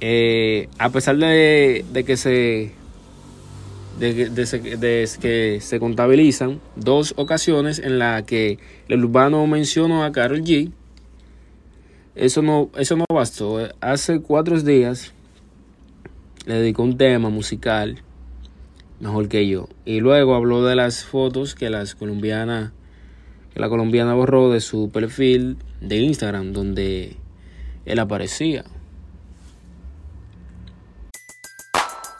Eh, a pesar de, que se de, de de que se contabilizan dos ocasiones en las que el urbano mencionó a Carol G. Eso no, eso no bastó. Hace cuatro días le dedicó un tema musical mejor que yo. Y luego habló de las fotos que las colombianas que la colombiana borró de su perfil de Instagram donde él aparecía.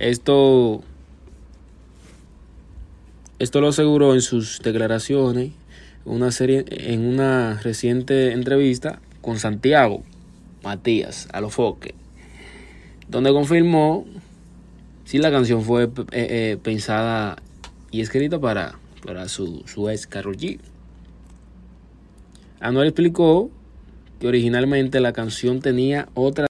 Esto, esto lo aseguró en sus declaraciones una serie, en una reciente entrevista con Santiago Matías Alofoque, donde confirmó si la canción fue eh, eh, pensada y escrita para, para su, su ex Karol G. Anuel explicó que originalmente la canción tenía otra